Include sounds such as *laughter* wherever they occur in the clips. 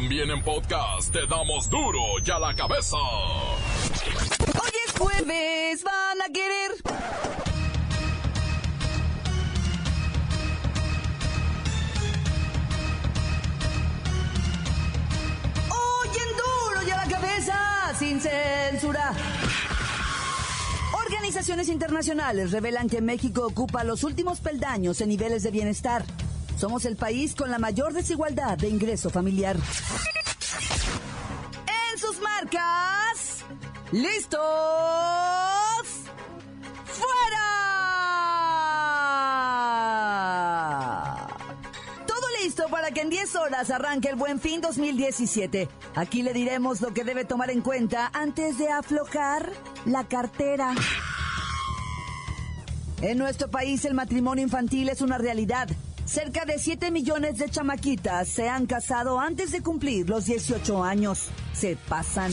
También en podcast te damos duro y a la cabeza. Hoy es jueves, van a querer. Hoy en duro y a la cabeza, sin censura. Organizaciones internacionales revelan que México ocupa los últimos peldaños en niveles de bienestar. Somos el país con la mayor desigualdad de ingreso familiar. En sus marcas, listos, fuera. Todo listo para que en 10 horas arranque el Buen Fin 2017. Aquí le diremos lo que debe tomar en cuenta antes de aflojar la cartera. En nuestro país el matrimonio infantil es una realidad. Cerca de 7 millones de chamaquitas se han casado antes de cumplir los 18 años. Se pasan.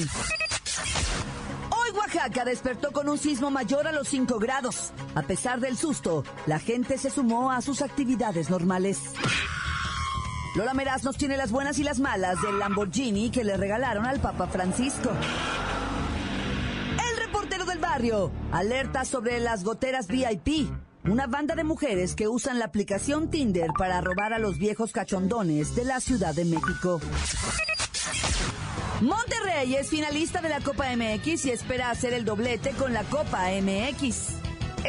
Hoy Oaxaca despertó con un sismo mayor a los 5 grados. A pesar del susto, la gente se sumó a sus actividades normales. Lola Meraz nos tiene las buenas y las malas del Lamborghini que le regalaron al Papa Francisco. El reportero del barrio alerta sobre las goteras VIP. Una banda de mujeres que usan la aplicación Tinder para robar a los viejos cachondones de la Ciudad de México. Monterrey es finalista de la Copa MX y espera hacer el doblete con la Copa MX.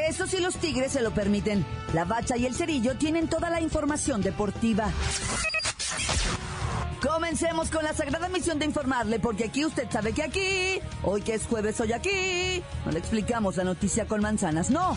Eso si los Tigres se lo permiten. La Bacha y el Cerillo tienen toda la información deportiva. Comencemos con la sagrada misión de informarle, porque aquí usted sabe que aquí, hoy que es jueves, hoy aquí, no le explicamos la noticia con manzanas, no.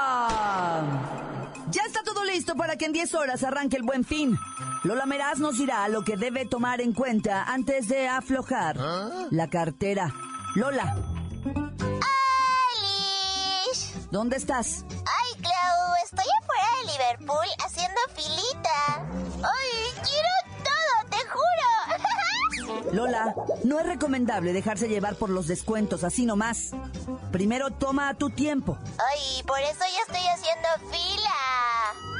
Listo para que en 10 horas arranque el buen fin. Lola Meraz nos dirá lo que debe tomar en cuenta antes de aflojar la cartera. Lola, ¡Alice! ¿dónde estás? ¡Ay, Clau! Estoy afuera de Liverpool haciendo filita. ¡Ay, quiero todo, te juro! *laughs* Lola, no es recomendable dejarse llevar por los descuentos así nomás. Primero toma tu tiempo. ¡Ay, por eso ya estoy haciendo fila!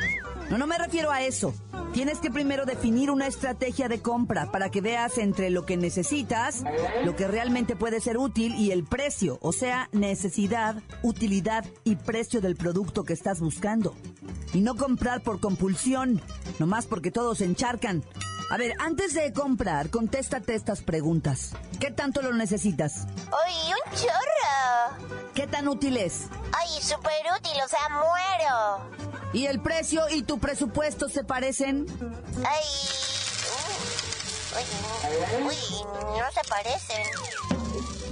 No, no me refiero a eso. Tienes que primero definir una estrategia de compra para que veas entre lo que necesitas, lo que realmente puede ser útil y el precio, o sea, necesidad, utilidad y precio del producto que estás buscando. Y no comprar por compulsión, nomás porque todos se encharcan. A ver, antes de comprar, contéstate estas preguntas. ¿Qué tanto lo necesitas? ¡Ay, un chorro! ¿Qué tan útil es? ¡Ay, súper útil! O sea, muero. ¿Y el precio y tu presupuesto se parecen? ¡Ay! Uy, uy, no se parecen.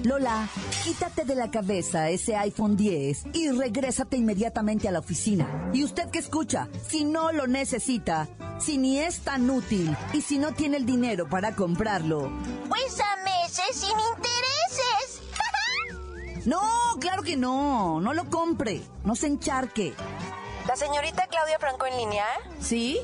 Lola, quítate de la cabeza ese iPhone 10 y regrésate inmediatamente a la oficina. Y usted que escucha, si no lo necesita, si ni es tan útil y si no tiene el dinero para comprarlo. Pues a meses sin intereses. *laughs* No, claro que no, no lo compre, no se encharque. La señorita Claudia Franco en línea. ¿Sí?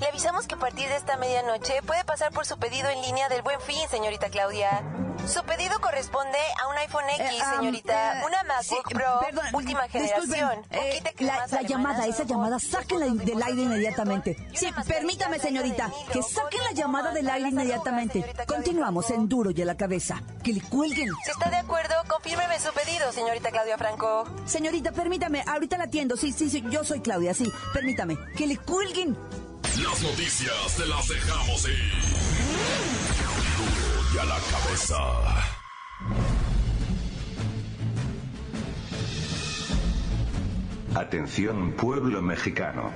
Le avisamos que a partir de esta medianoche puede pasar por su pedido en línea del Buen Fin, señorita Claudia. Su pedido corresponde a un iPhone X, Eh, am, señorita. eh, una MacBook sí, Pro, perdón, última generación. eh, la, la llamada, esa llamada, sáquenla del aire inmediatamente. Sí, permítame, señorita, que saquen la llamada del aire inmediatamente. Continuamos Franco. en Duro y a la cabeza. Que le cuelguen. Si está de acuerdo, confírmeme su pedido, señorita Claudia Franco. Señorita, permítame, ahorita la atiendo. Sí, sí, sí, yo soy Claudia, sí. Permítame. Que le cuelguen. Las noticias te las dejamos ir. Y a la cabeza. Atención pueblo mexicano.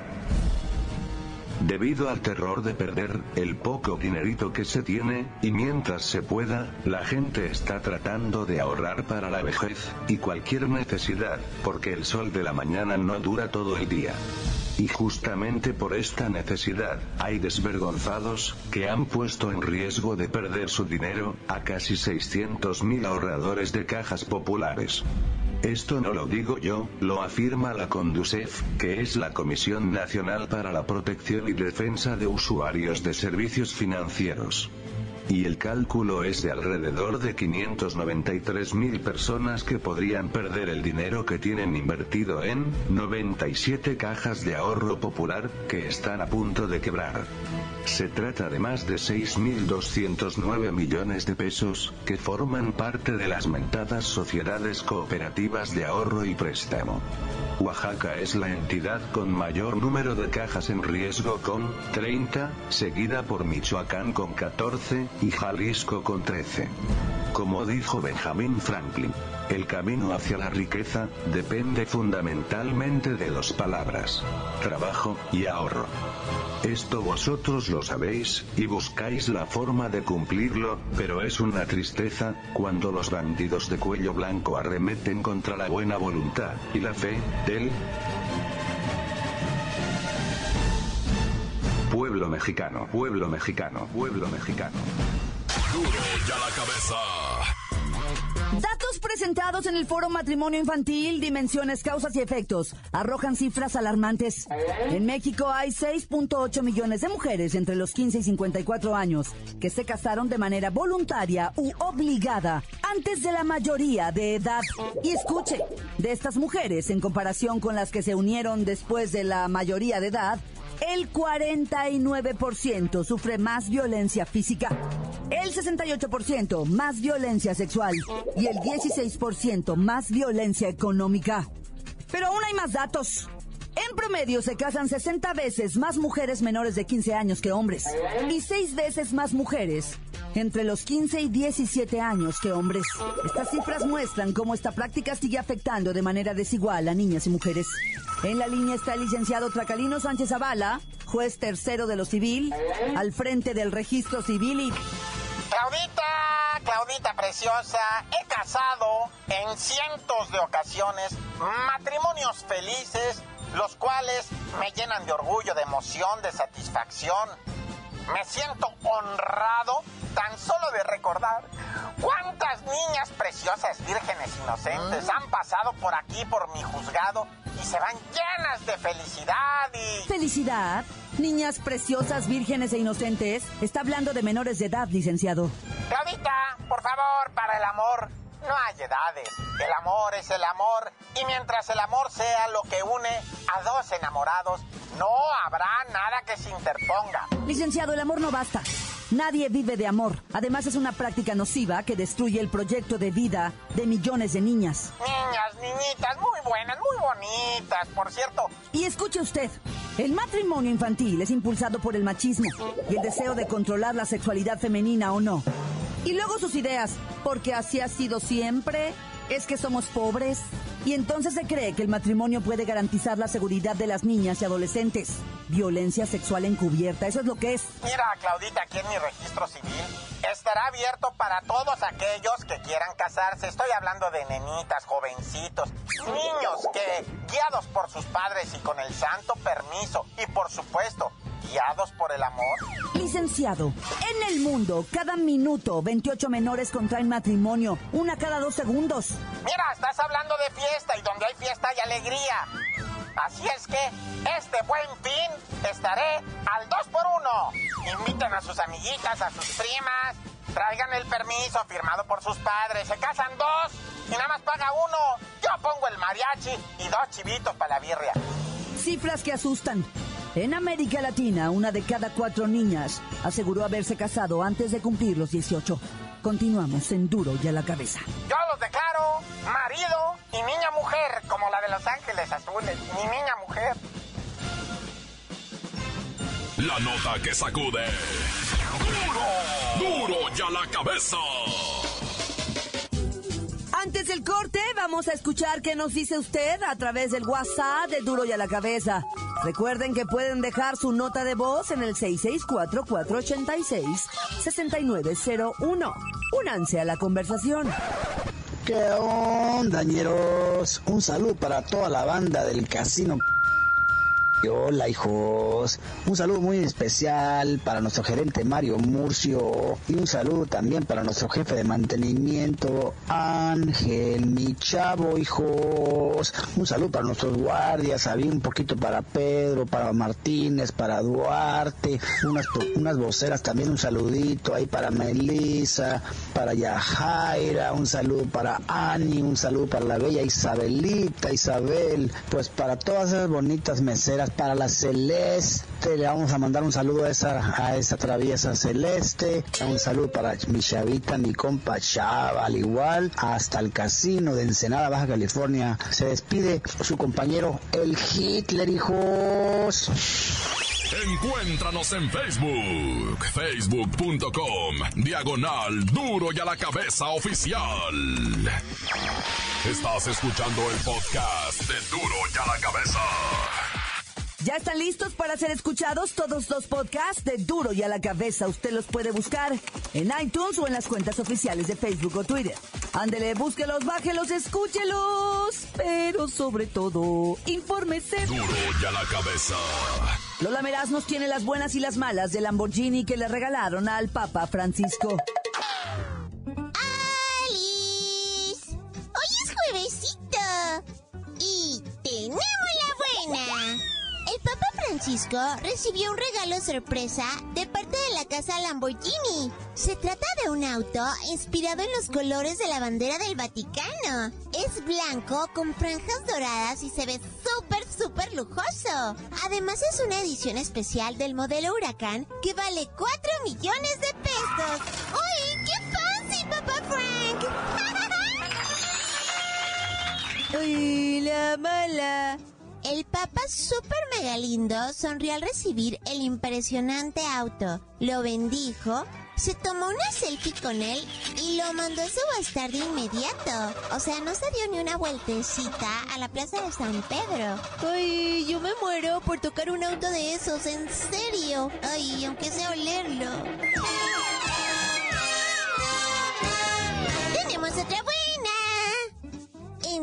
Debido al terror de perder el poco dinerito que se tiene, y mientras se pueda, la gente está tratando de ahorrar para la vejez, y cualquier necesidad, porque el sol de la mañana no dura todo el día. Y justamente por esta necesidad, hay desvergonzados, que han puesto en riesgo de perder su dinero, a casi 600.000 ahorradores de cajas populares. Esto no lo digo yo, lo afirma la Conducef, que es la Comisión Nacional para la Protección y Defensa de Usuarios de Servicios Financieros. Y el cálculo es de alrededor de 593 mil personas que podrían perder el dinero que tienen invertido en 97 cajas de ahorro popular, que están a punto de quebrar. Se trata de más de 6.209 millones de pesos, que forman parte de las mentadas sociedades cooperativas de ahorro y préstamo. Oaxaca es la entidad con mayor número de cajas en riesgo con 30, seguida por Michoacán con 14, y Jalisco con 13. Como dijo Benjamin Franklin, el camino hacia la riqueza depende fundamentalmente de dos palabras, trabajo y ahorro. Esto vosotros lo sabéis, y buscáis la forma de cumplirlo, pero es una tristeza, cuando los bandidos de cuello blanco arremeten contra la buena voluntad y la fe del pueblo mexicano, pueblo mexicano, pueblo mexicano. Duro ya la cabeza. Presentados en el foro Matrimonio Infantil, Dimensiones, Causas y Efectos arrojan cifras alarmantes. En México hay 6.8 millones de mujeres entre los 15 y 54 años que se casaron de manera voluntaria u obligada antes de la mayoría de edad. Y escuche, de estas mujeres, en comparación con las que se unieron después de la mayoría de edad, el 49% sufre más violencia física, el 68% más violencia sexual y el 16% más violencia económica. Pero aún hay más datos. En promedio se casan 60 veces más mujeres menores de 15 años que hombres y 6 veces más mujeres entre los 15 y 17 años que hombres. Estas cifras muestran cómo esta práctica sigue afectando de manera desigual a niñas y mujeres. En la línea está el licenciado Tracalino Sánchez Zavala, juez tercero de lo civil, al frente del registro civil y... Claudita, Claudita preciosa, he casado en cientos de ocasiones matrimonios felices, los cuales me llenan de orgullo, de emoción, de satisfacción. Me siento honrado tan solo de recordar cuántas niñas preciosas, vírgenes, inocentes han pasado por aquí, por mi juzgado, y se van llenas de felicidad y... ¿Felicidad? Niñas preciosas, vírgenes e inocentes. Está hablando de menores de edad, licenciado. Claudita, por favor, para el amor no hay edades. El amor es el amor y mientras el amor sea lo que une a dos enamorados, no habrá nada que se interponga. Licenciado, el amor no basta. Nadie vive de amor. Además es una práctica nociva que destruye el proyecto de vida de millones de niñas. Niñas, niñitas, muy buenas, muy bonitas, por cierto. Y escuche usted, el matrimonio infantil es impulsado por el machismo y el deseo de controlar la sexualidad femenina o no. Y luego sus ideas, porque así ha sido siempre, es que somos pobres. Y entonces se cree que el matrimonio puede garantizar la seguridad de las niñas y adolescentes. Violencia sexual encubierta, eso es lo que es. Mira, Claudita, aquí en mi registro civil estará abierto para todos aquellos que quieran casarse. Estoy hablando de nenitas, jovencitos, niños que, guiados por sus padres y con el santo permiso, y por supuesto, guiados por el amor. Licenciado, en el mundo, cada minuto, 28 menores contraen matrimonio, una cada dos segundos. Mira, estás hablando de fiesta y donde hay fiesta hay alegría. Así es que este buen fin estaré al 2 por 1 Inviten a sus amiguitas, a sus primas, traigan el permiso firmado por sus padres, se casan dos y nada más paga uno. Yo pongo el mariachi y dos chivitos para la birria. Cifras que asustan. En América Latina, una de cada cuatro niñas aseguró haberse casado antes de cumplir los 18. Continuamos en Duro y a la cabeza. Yo los declaro marido y niña mujer, como la de Los Ángeles Azules, mi niña mujer. La nota que sacude. Duro, duro y a la cabeza. Antes del corte, vamos a escuchar qué nos dice usted a través del WhatsApp de Duro y a la cabeza. Recuerden que pueden dejar su nota de voz en el 664-486-6901. Únanse a la conversación. ¿Qué onda, ñeros? Un saludo para toda la banda del casino Hola hijos, un saludo muy especial para nuestro gerente Mario Murcio y un saludo también para nuestro jefe de mantenimiento Ángel, mi chavo hijos, un saludo para nuestros guardias, había un poquito para Pedro, para Martínez, para Duarte, unas, unas voceras también un saludito ahí para Melissa, para Yajaira, un saludo para Ani, un saludo para la bella Isabelita, Isabel, pues para todas esas bonitas meseras, para la Celeste, le vamos a mandar un saludo a esa, a esa traviesa Celeste, un saludo para mi chavita, mi compa Chava, al igual, hasta el casino de Ensenada, Baja California. Se despide su compañero el Hitler, hijos. Encuéntranos en Facebook, facebook.com, diagonal duro y a la cabeza oficial. Estás escuchando el podcast de duro y a la cabeza. ¿Ya están listos para ser escuchados todos los podcasts de Duro y a la cabeza? Usted los puede buscar en iTunes o en las cuentas oficiales de Facebook o Twitter. Ándele, búsquelos, bájelos, escúchelos. Pero sobre todo, infórmese. Duro y a la cabeza. Lola Meraz nos tiene las buenas y las malas del Lamborghini que le regalaron al Papa Francisco. Francisco recibió un regalo sorpresa de parte de la casa Lamborghini. Se trata de un auto inspirado en los colores de la bandera del Vaticano. Es blanco con franjas doradas y se ve súper, súper lujoso. Además es una edición especial del modelo Huracán que vale 4 millones de pesos. ¡Uy, qué fancy, Papa Frank! *laughs* ¡Ay, la mala! El papa súper mega lindo sonrió al recibir el impresionante auto. Lo bendijo, se tomó una selfie con él y lo mandó a subastar de inmediato. O sea, no se dio ni una vueltecita a la plaza de San Pedro. ¡Ay, yo me muero por tocar un auto de esos! ¡En serio! Ay, aunque sea olerlo.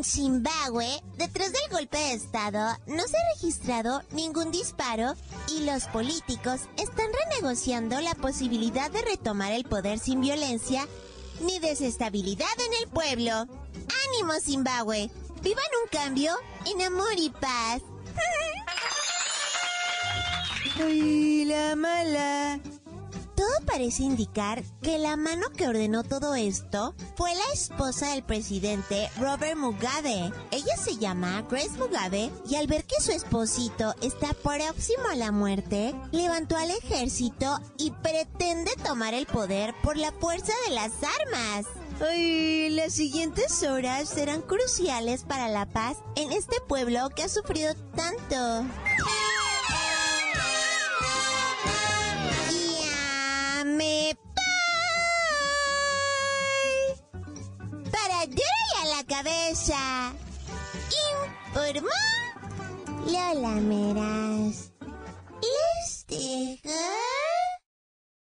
En Zimbabue, detrás del golpe de Estado, no se ha registrado ningún disparo y los políticos están renegociando la posibilidad de retomar el poder sin violencia ni desestabilidad en el pueblo. ¡Ánimo, Zimbabue! ¡Vivan un cambio en amor y paz! *laughs* ¡Ay, la mala! Todo parece indicar que la mano que ordenó todo esto fue la esposa del presidente Robert Mugabe. Ella se llama Grace Mugabe y al ver que su esposito está próximo a la muerte, levantó al ejército y pretende tomar el poder por la fuerza de las armas. ¡Ay, las siguientes horas serán cruciales para la paz en este pueblo que ha sufrido tanto. La cabeza. Informó Lola Meras. Les dejo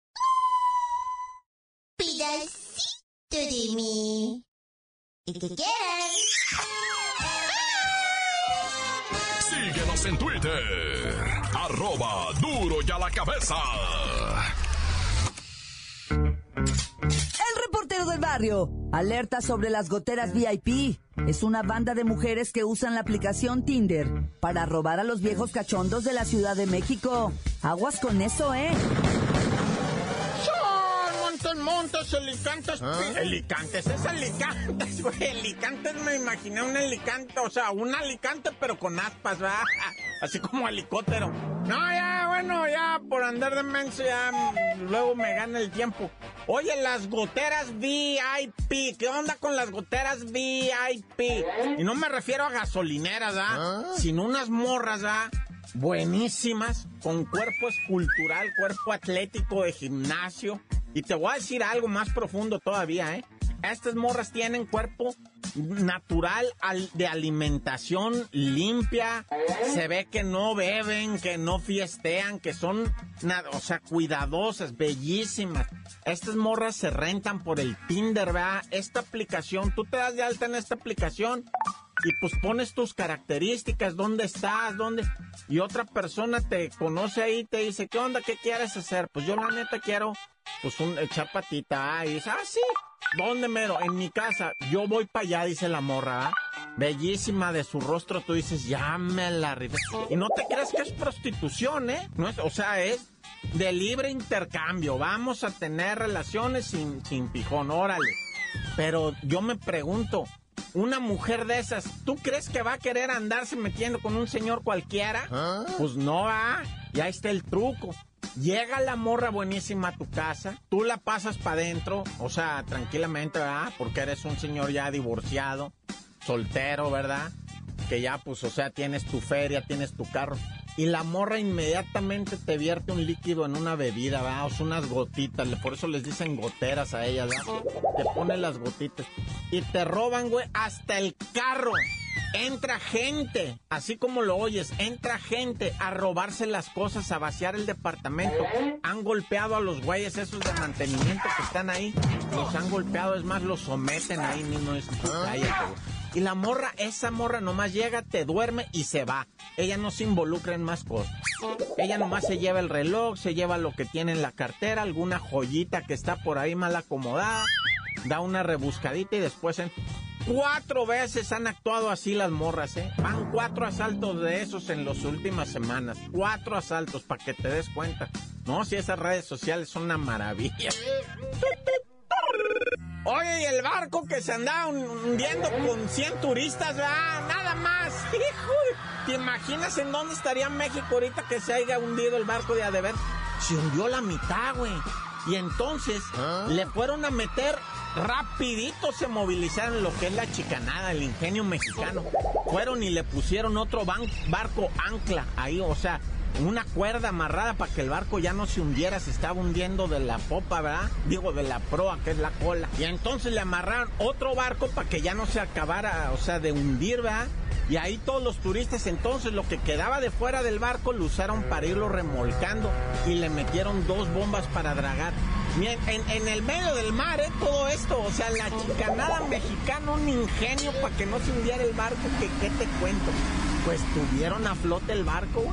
un pedacito de mí. El que quieran. Síguenos en Twitter. Arroba duro y a la cabeza. Alerta sobre las goteras VIP. Es una banda de mujeres que usan la aplicación Tinder para robar a los viejos cachondos de la Ciudad de México. Aguas con eso, ¿eh? Montes, alicantes. Alicantes, es alicantes, *laughs* güey. Alicantes, me imaginé un alicante, o sea, un alicante, pero con aspas, ¿verdad? *laughs* Así como helicóptero. No, ya, bueno, ya por andar de menso, ya luego me gana el tiempo. Oye, las goteras VIP. ¿Qué onda con las goteras VIP? Y no me refiero a gasolineras, ¿ah? Sino unas morras, ¿ah? Buenísimas, con cuerpo escultural, cuerpo atlético de gimnasio. Y te voy a decir algo más profundo todavía, ¿eh? Estas morras tienen cuerpo natural al- de alimentación limpia. Se ve que no beben, que no fiestean, que son, o sea, cuidadosas, bellísimas. Estas morras se rentan por el Tinder, ¿verdad? Esta aplicación, tú te das de alta en esta aplicación y pues pones tus características, dónde estás, dónde... Y otra persona te conoce ahí te dice, ¿qué onda? ¿Qué quieres hacer? Pues yo la neta quiero, pues, un, echar patita. Ah, y dice, ah, sí, ¿dónde mero? En mi casa. Yo voy para allá, dice la morra. ¿ah? Bellísima de su rostro, tú dices, ya me la rifé. Y no te creas que es prostitución, ¿eh? No es, o sea, es de libre intercambio. Vamos a tener relaciones sin, sin pijón, órale. Pero yo me pregunto, una mujer de esas, ¿tú crees que va a querer andarse metiendo con un señor cualquiera? Pues no va. Ya está el truco. Llega la morra buenísima a tu casa, tú la pasas para adentro, o sea, tranquilamente, ¿verdad? Porque eres un señor ya divorciado, soltero, ¿verdad? Que ya, pues, o sea, tienes tu feria, tienes tu carro y la morra inmediatamente te vierte un líquido en una bebida, ¿verdad? O sea, unas gotitas, por eso les dicen goteras a ellas, ¿verdad? Te pone las gotitas y te roban, güey, hasta el carro. Entra gente, así como lo oyes, entra gente a robarse las cosas, a vaciar el departamento. Han golpeado a los güeyes esos de mantenimiento que están ahí. Los han golpeado, es más, los someten ahí mismo. Es. Y la morra, esa morra nomás llega, te duerme y se va. Ella no se involucra en más cosas. Ella nomás se lleva el reloj, se lleva lo que tiene en la cartera, alguna joyita que está por ahí mal acomodada, da una rebuscadita y después. Cuatro veces han actuado así las morras, ¿eh? Van cuatro asaltos de esos en las últimas semanas. Cuatro asaltos, para que te des cuenta. No, si esas redes sociales son una maravilla. Oye, y el barco que se andaba hundiendo con 100 turistas, ¿verdad? Nada más. *laughs* Hijo, ¿te imaginas en dónde estaría México ahorita que se haya hundido el barco de Adever? Se hundió la mitad, güey. Y entonces ¿Ah? le fueron a meter rapidito, se movilizaron lo que es la chicanada, el ingenio mexicano. Fueron y le pusieron otro barco ancla ahí, o sea, una cuerda amarrada para que el barco ya no se hundiera, se estaba hundiendo de la popa, ¿verdad? Digo, de la proa, que es la cola. Y entonces le amarraron otro barco para que ya no se acabara, o sea, de hundir, ¿verdad? Y ahí todos los turistas, entonces lo que quedaba de fuera del barco lo usaron para irlo remolcando y le metieron dos bombas para dragar. En, en, el medio del mar, ¿eh? Todo esto, o sea, la chicanada mexicana, un ingenio para que no se hundiera el barco, que qué te cuento. Pues tuvieron a flote el barco,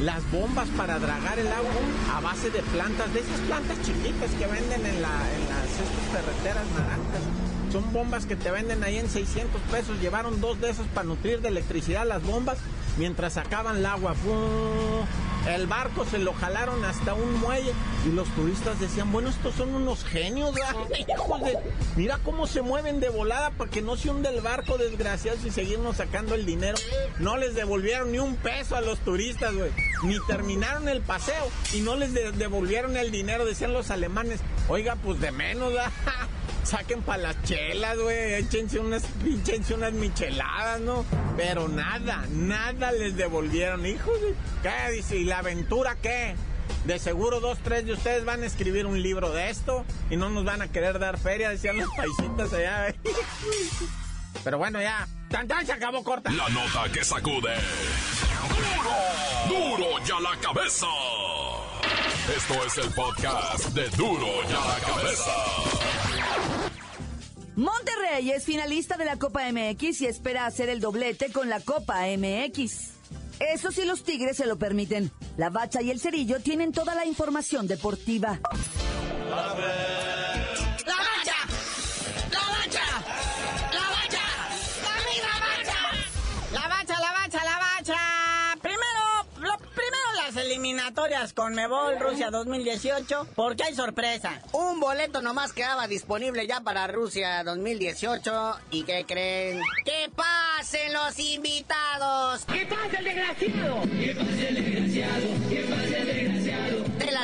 las bombas para dragar el agua a base de plantas, de esas plantas chiquitas que venden en, la, las estas naranjas. Son bombas que te venden ahí en 600 pesos. Llevaron dos de esas para nutrir de electricidad las bombas mientras sacaban el agua. El barco se lo jalaron hasta un muelle y los turistas decían, bueno, estos son unos genios, *laughs* hijos. Mira cómo se mueven de volada para que no se hunde el barco, desgraciados, y seguirnos sacando el dinero. No les devolvieron ni un peso a los turistas, güey. Ni terminaron el paseo y no les devolvieron el dinero, decían los alemanes. Oiga, pues de menos, ¿verdad? *laughs* saquen para las chelas, güey, échense unas, pinchense unas micheladas, ¿no? Pero nada, nada les devolvieron, hijos. ¿Qué? ¿Y la aventura qué? De seguro dos, tres de ustedes van a escribir un libro de esto y no nos van a querer dar feria, decían los paisitas allá. *laughs* Pero bueno, ya. ¡Tan, tan! Se acabó corta. La nota que sacude. ¡Duro! ¡Duro ya la cabeza! Esto es el podcast de Duro ya la cabeza. Monterrey es finalista de la Copa MX y espera hacer el doblete con la Copa MX. Eso si los Tigres se lo permiten. La Bacha y el Cerillo tienen toda la información deportiva. Eliminatorias con Mebol Rusia 2018 porque hay sorpresa. Un boleto nomás quedaba disponible ya para Rusia 2018 y ¿qué creen? ¡Que pasen los invitados! ¡Que pase el desgraciado! ¡Que pase el desgraciado! ¡Que pase el desgraciado!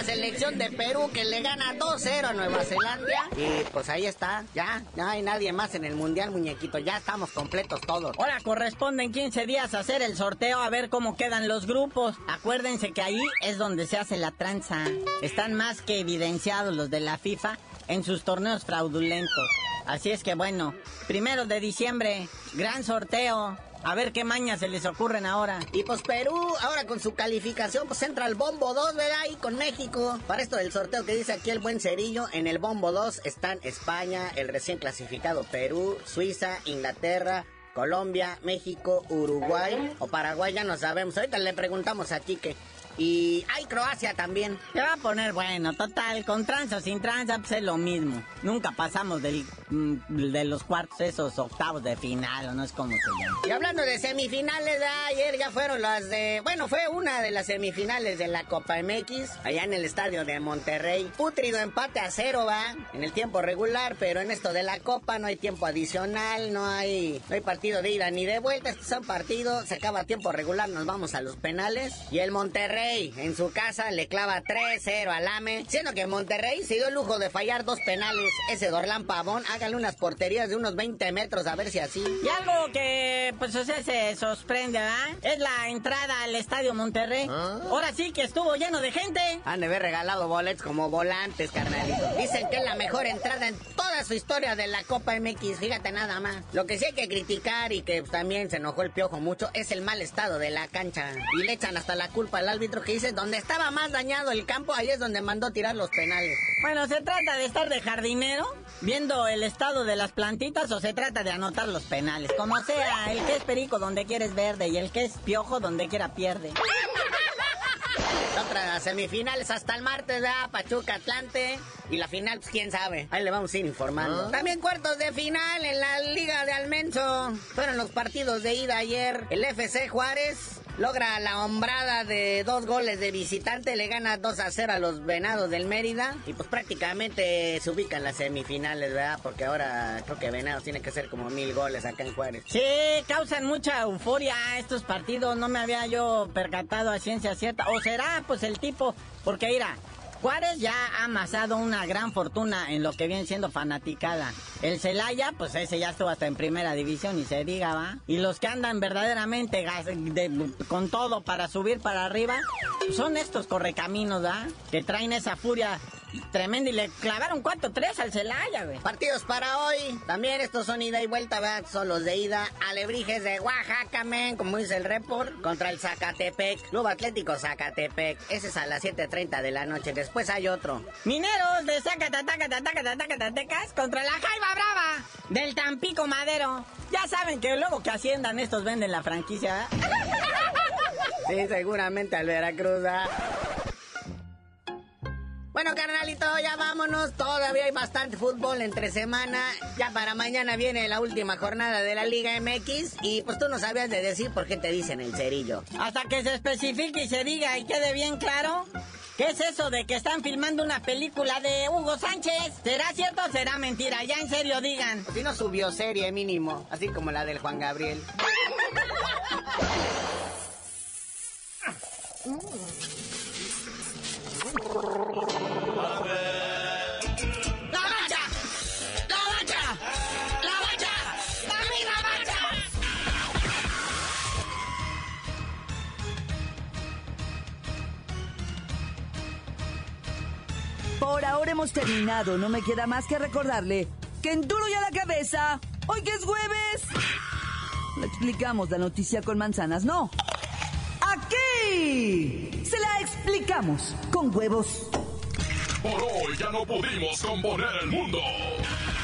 Selección de Perú que le gana 2-0 a Nueva Zelanda y pues ahí está, ya, ya hay nadie más en el mundial muñequito, ya estamos completos todos. Ahora corresponden 15 días hacer el sorteo a ver cómo quedan los grupos. Acuérdense que ahí es donde se hace la tranza. Están más que evidenciados los de la FIFA en sus torneos fraudulentos. Así es que bueno, primero de diciembre, gran sorteo. A ver qué mañas se les ocurren ahora. Y pues Perú, ahora con su calificación, pues entra al bombo 2, ¿verdad? Y con México. Para esto del sorteo que dice aquí el buen cerillo, en el bombo 2 están España, el recién clasificado Perú, Suiza, Inglaterra, Colombia, México, Uruguay o Paraguay, ya no sabemos. Ahorita le preguntamos a Quique. Y hay Croacia también. Se va a poner bueno, total, con tranza o sin tranza, pues es lo mismo. Nunca pasamos del, mm, de los cuartos, esos octavos de final, o no es como se llama. Y hablando de semifinales, de ayer ya fueron las de... Bueno, fue una de las semifinales de la Copa MX, allá en el estadio de Monterrey. Putrido empate a cero, va, en el tiempo regular, pero en esto de la Copa no hay tiempo adicional, no hay, no hay partido de ida ni de vuelta, estos son partidos, se acaba tiempo regular, nos vamos a los penales. Y el Monterrey en su casa le clava 3-0 al AME, siendo que Monterrey se dio el lujo de fallar dos penales. Ese Dorlán Pavón, hágale unas porterías de unos 20 metros a ver si así. Y algo que, pues, o sea, se sorprende, ¿verdad? Es la entrada al Estadio Monterrey. ¿Ah? Ahora sí que estuvo lleno de gente. Han de haber regalado bolets como volantes, carnalito. Dicen que es la mejor entrada en toda su historia de la Copa MX, fíjate nada más. Lo que sí hay que criticar y que también se enojó el piojo mucho es el mal estado de la cancha. Y le echan hasta la culpa al árbitro que dice, donde estaba más dañado el campo, ahí es donde mandó tirar los penales. Bueno, ¿se trata de estar de jardinero viendo el estado de las plantitas o se trata de anotar los penales? Como sea, el que es perico donde quieres verde y el que es piojo donde quiera pierde. *laughs* Otras semifinales hasta el martes, ¿verdad? Pachuca Atlante. Y la final, pues quién sabe. Ahí le vamos a ir informando. También cuartos de final en la Liga de Almenso. Fueron los partidos de ida ayer. El FC Juárez logra la hombrada de dos goles de visitante. Le gana 2 a 0 a los Venados del Mérida. Y pues prácticamente se ubican en las semifinales, ¿verdad? Porque ahora creo que Venados tiene que hacer como mil goles acá en Juárez. Sí, causan mucha euforia estos partidos. No me había yo percatado a ciencia cierta. O será, pues, el tipo. Porque, mira. Juárez ya ha amasado una gran fortuna en lo que viene siendo fanaticada. El Celaya, pues ese ya estuvo hasta en primera división y se diga, ¿va? Y los que andan verdaderamente con todo para subir para arriba, son estos correcaminos, ¿va? Que traen esa furia tremenda y le clavaron 4-3 al Celaya, güey. Partidos para hoy. También estos son ida y vuelta, ¿verdad? Son los de ida. Alebrijes de Oaxaca, men, como dice el report. Contra el Zacatepec. Club Atlético Zacatepec. Ese es a las 7.30 de la noche. Después hay otro. Mineros de Zacatacatatacatacatatecas contra la Jaiba Brava del Tampico Madero. Ya saben que luego que asciendan estos venden la franquicia, ¿verdad? Sí, seguramente al Veracruz, ¿verdad? Bueno, carnalito, ya vámonos. Todavía hay bastante fútbol entre semana. Ya para mañana viene la última jornada de la Liga MX. Y pues tú no sabías de decir por qué te dicen el cerillo. Hasta que se especifique y se diga y quede bien claro. ¿Qué es eso de que están filmando una película de Hugo Sánchez? ¿Será cierto o será mentira? Ya en serio digan. Si no subió serie mínimo, así como la del Juan Gabriel. *laughs* Ahora hemos terminado. No me queda más que recordarle que en duro y a la cabeza, hoy que es jueves, le explicamos la noticia con manzanas. No. Aquí se la explicamos con huevos. Por hoy ya no pudimos componer el mundo.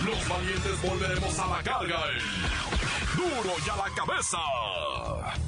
Los valientes volveremos a la carga. en Duro y a la cabeza.